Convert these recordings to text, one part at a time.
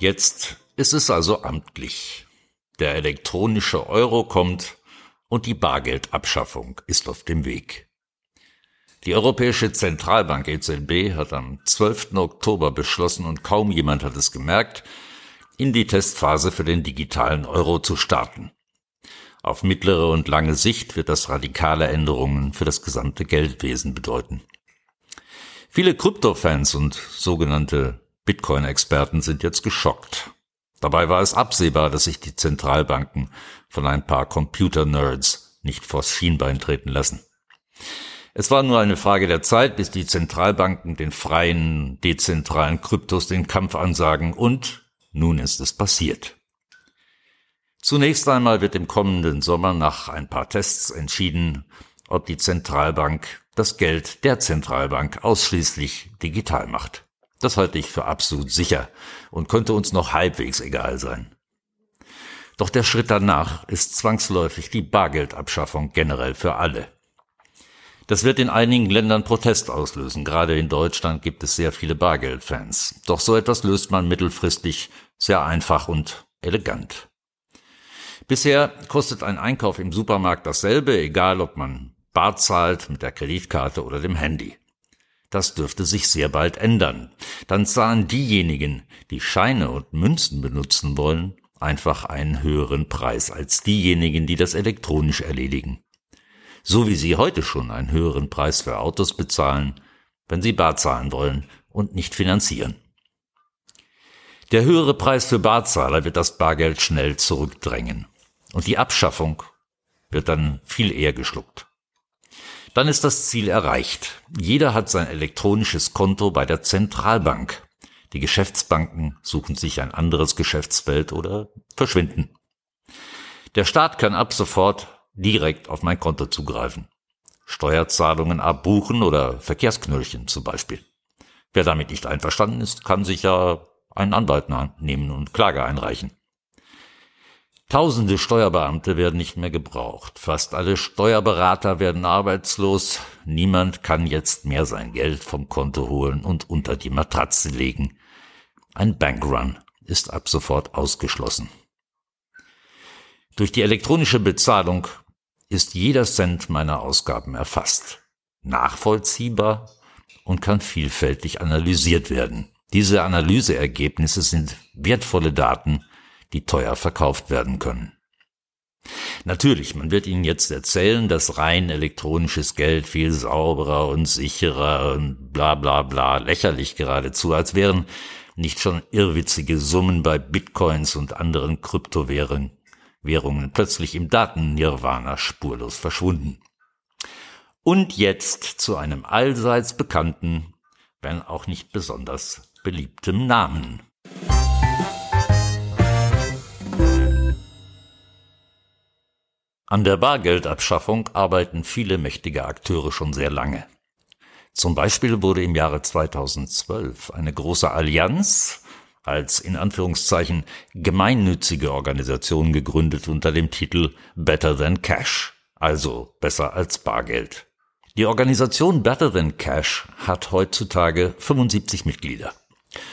Jetzt ist es also amtlich. Der elektronische Euro kommt und die Bargeldabschaffung ist auf dem Weg. Die Europäische Zentralbank EZB hat am 12. Oktober beschlossen und kaum jemand hat es gemerkt, in die Testphase für den digitalen Euro zu starten. Auf mittlere und lange Sicht wird das radikale Änderungen für das gesamte Geldwesen bedeuten. Viele Kryptofans und sogenannte Bitcoin-Experten sind jetzt geschockt. Dabei war es absehbar, dass sich die Zentralbanken von ein paar Computer-Nerds nicht vors Schienbein treten lassen. Es war nur eine Frage der Zeit, bis die Zentralbanken den freien, dezentralen Kryptos den Kampf ansagen und nun ist es passiert. Zunächst einmal wird im kommenden Sommer nach ein paar Tests entschieden, ob die Zentralbank das Geld der Zentralbank ausschließlich digital macht. Das halte ich für absolut sicher und könnte uns noch halbwegs egal sein. Doch der Schritt danach ist zwangsläufig die Bargeldabschaffung generell für alle. Das wird in einigen Ländern Protest auslösen. Gerade in Deutschland gibt es sehr viele Bargeldfans. Doch so etwas löst man mittelfristig sehr einfach und elegant. Bisher kostet ein Einkauf im Supermarkt dasselbe, egal ob man bar zahlt mit der Kreditkarte oder dem Handy. Das dürfte sich sehr bald ändern. Dann zahlen diejenigen, die Scheine und Münzen benutzen wollen, einfach einen höheren Preis als diejenigen, die das elektronisch erledigen. So wie sie heute schon einen höheren Preis für Autos bezahlen, wenn sie bar zahlen wollen und nicht finanzieren. Der höhere Preis für Barzahler wird das Bargeld schnell zurückdrängen und die Abschaffung wird dann viel eher geschluckt. Dann ist das Ziel erreicht. Jeder hat sein elektronisches Konto bei der Zentralbank. Die Geschäftsbanken suchen sich ein anderes Geschäftsfeld oder verschwinden. Der Staat kann ab sofort direkt auf mein Konto zugreifen. Steuerzahlungen abbuchen oder Verkehrsknöllchen zum Beispiel. Wer damit nicht einverstanden ist, kann sich ja einen Anwalt nehmen und Klage einreichen. Tausende Steuerbeamte werden nicht mehr gebraucht. Fast alle Steuerberater werden arbeitslos. Niemand kann jetzt mehr sein Geld vom Konto holen und unter die Matratze legen. Ein Bankrun ist ab sofort ausgeschlossen. Durch die elektronische Bezahlung ist jeder Cent meiner Ausgaben erfasst, nachvollziehbar und kann vielfältig analysiert werden. Diese Analyseergebnisse sind wertvolle Daten, die teuer verkauft werden können. Natürlich, man wird Ihnen jetzt erzählen, dass rein elektronisches Geld viel sauberer und sicherer und bla bla bla lächerlich geradezu, als wären nicht schon irrwitzige Summen bei Bitcoins und anderen Kryptowährungen Währungen plötzlich im Daten-Nirvana spurlos verschwunden. Und jetzt zu einem allseits bekannten, wenn auch nicht besonders beliebtem Namen. An der Bargeldabschaffung arbeiten viele mächtige Akteure schon sehr lange. Zum Beispiel wurde im Jahre 2012 eine große Allianz als in Anführungszeichen gemeinnützige Organisation gegründet unter dem Titel Better Than Cash, also besser als Bargeld. Die Organisation Better Than Cash hat heutzutage 75 Mitglieder.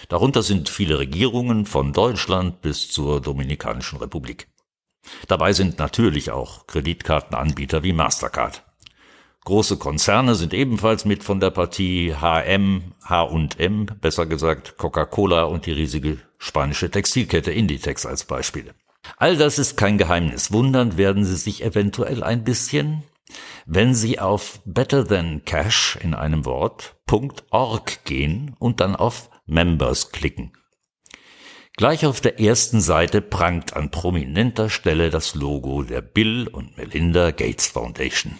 Darunter sind viele Regierungen von Deutschland bis zur Dominikanischen Republik. Dabei sind natürlich auch Kreditkartenanbieter wie Mastercard. Große Konzerne sind ebenfalls mit von der Partie HM, H&M, besser gesagt Coca-Cola und die riesige spanische Textilkette Inditex als Beispiele. All das ist kein Geheimnis. Wundern werden Sie sich eventuell ein bisschen, wenn Sie auf Better Than Cash in einem Wort .org gehen und dann auf Members klicken. Gleich auf der ersten Seite prangt an prominenter Stelle das Logo der Bill und Melinda Gates Foundation.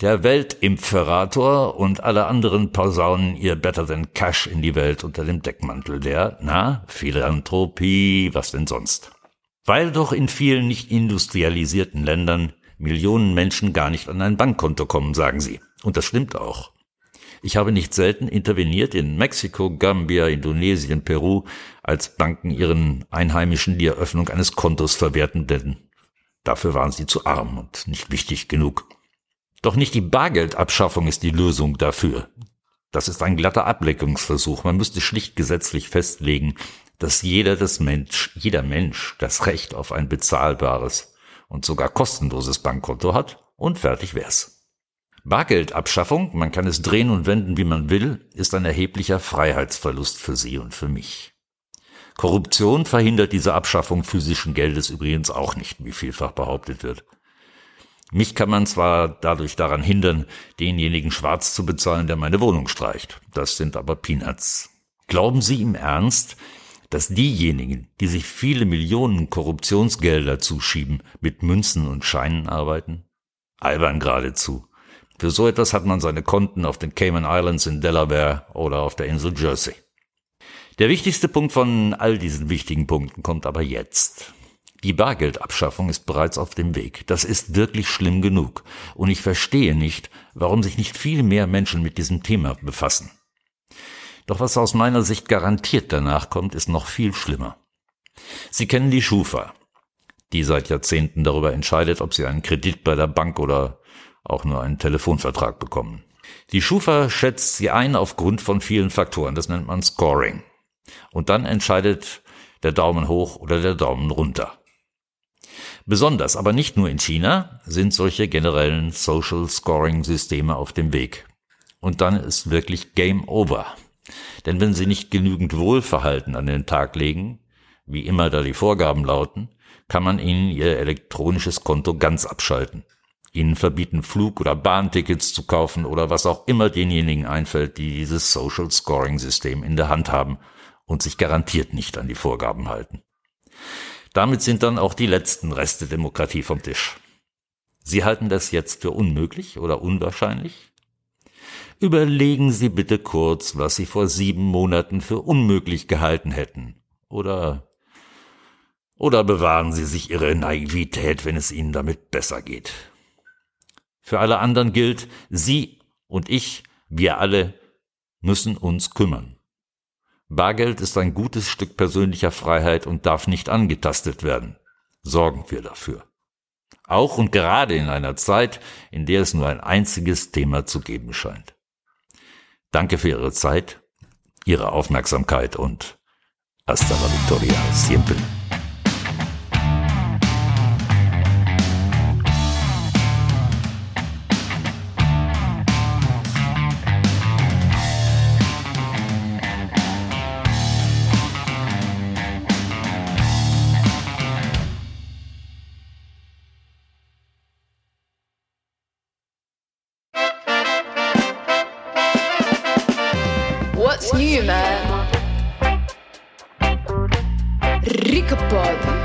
Der Weltimpferator und alle anderen Posaunen ihr Better Than Cash in die Welt unter dem Deckmantel der, na, Philanthropie, was denn sonst. Weil doch in vielen nicht industrialisierten Ländern Millionen Menschen gar nicht an ein Bankkonto kommen, sagen sie. Und das stimmt auch. Ich habe nicht selten interveniert in Mexiko, Gambia, Indonesien, Peru, als Banken ihren Einheimischen die Eröffnung eines Kontos verwehrten, denn dafür waren sie zu arm und nicht wichtig genug. Doch nicht die Bargeldabschaffung ist die Lösung dafür. Das ist ein glatter Ableckungsversuch. Man müsste schlicht gesetzlich festlegen, dass jeder das Mensch, jeder Mensch das Recht auf ein bezahlbares und sogar kostenloses Bankkonto hat und fertig wär's. Bargeldabschaffung, man kann es drehen und wenden, wie man will, ist ein erheblicher Freiheitsverlust für Sie und für mich. Korruption verhindert diese Abschaffung physischen Geldes übrigens auch nicht, wie vielfach behauptet wird. Mich kann man zwar dadurch daran hindern, denjenigen schwarz zu bezahlen, der meine Wohnung streicht. Das sind aber Peanuts. Glauben Sie im Ernst, dass diejenigen, die sich viele Millionen Korruptionsgelder zuschieben, mit Münzen und Scheinen arbeiten? Albern geradezu. Für so etwas hat man seine Konten auf den Cayman Islands in Delaware oder auf der Insel Jersey. Der wichtigste Punkt von all diesen wichtigen Punkten kommt aber jetzt. Die Bargeldabschaffung ist bereits auf dem Weg. Das ist wirklich schlimm genug. Und ich verstehe nicht, warum sich nicht viel mehr Menschen mit diesem Thema befassen. Doch was aus meiner Sicht garantiert danach kommt, ist noch viel schlimmer. Sie kennen die Schufa, die seit Jahrzehnten darüber entscheidet, ob Sie einen Kredit bei der Bank oder auch nur einen Telefonvertrag bekommen. Die Schufa schätzt Sie ein aufgrund von vielen Faktoren. Das nennt man Scoring. Und dann entscheidet der Daumen hoch oder der Daumen runter. Besonders, aber nicht nur in China, sind solche generellen Social Scoring Systeme auf dem Weg. Und dann ist wirklich Game Over. Denn wenn Sie nicht genügend Wohlverhalten an den Tag legen, wie immer da die Vorgaben lauten, kann man Ihnen Ihr elektronisches Konto ganz abschalten. Ihnen verbieten, Flug- oder Bahntickets zu kaufen oder was auch immer denjenigen einfällt, die dieses Social Scoring System in der Hand haben und sich garantiert nicht an die Vorgaben halten. Damit sind dann auch die letzten Reste Demokratie vom Tisch. Sie halten das jetzt für unmöglich oder unwahrscheinlich? Überlegen Sie bitte kurz, was Sie vor sieben Monaten für unmöglich gehalten hätten. Oder oder bewahren Sie sich Ihre Naivität, wenn es Ihnen damit besser geht. Für alle anderen gilt, Sie und ich, wir alle müssen uns kümmern. Bargeld ist ein gutes Stück persönlicher Freiheit und darf nicht angetastet werden. Sorgen wir dafür. Auch und gerade in einer Zeit, in der es nur ein einziges Thema zu geben scheint. Danke für Ihre Zeit, Ihre Aufmerksamkeit und hasta la victoria siempre. Riekenpot.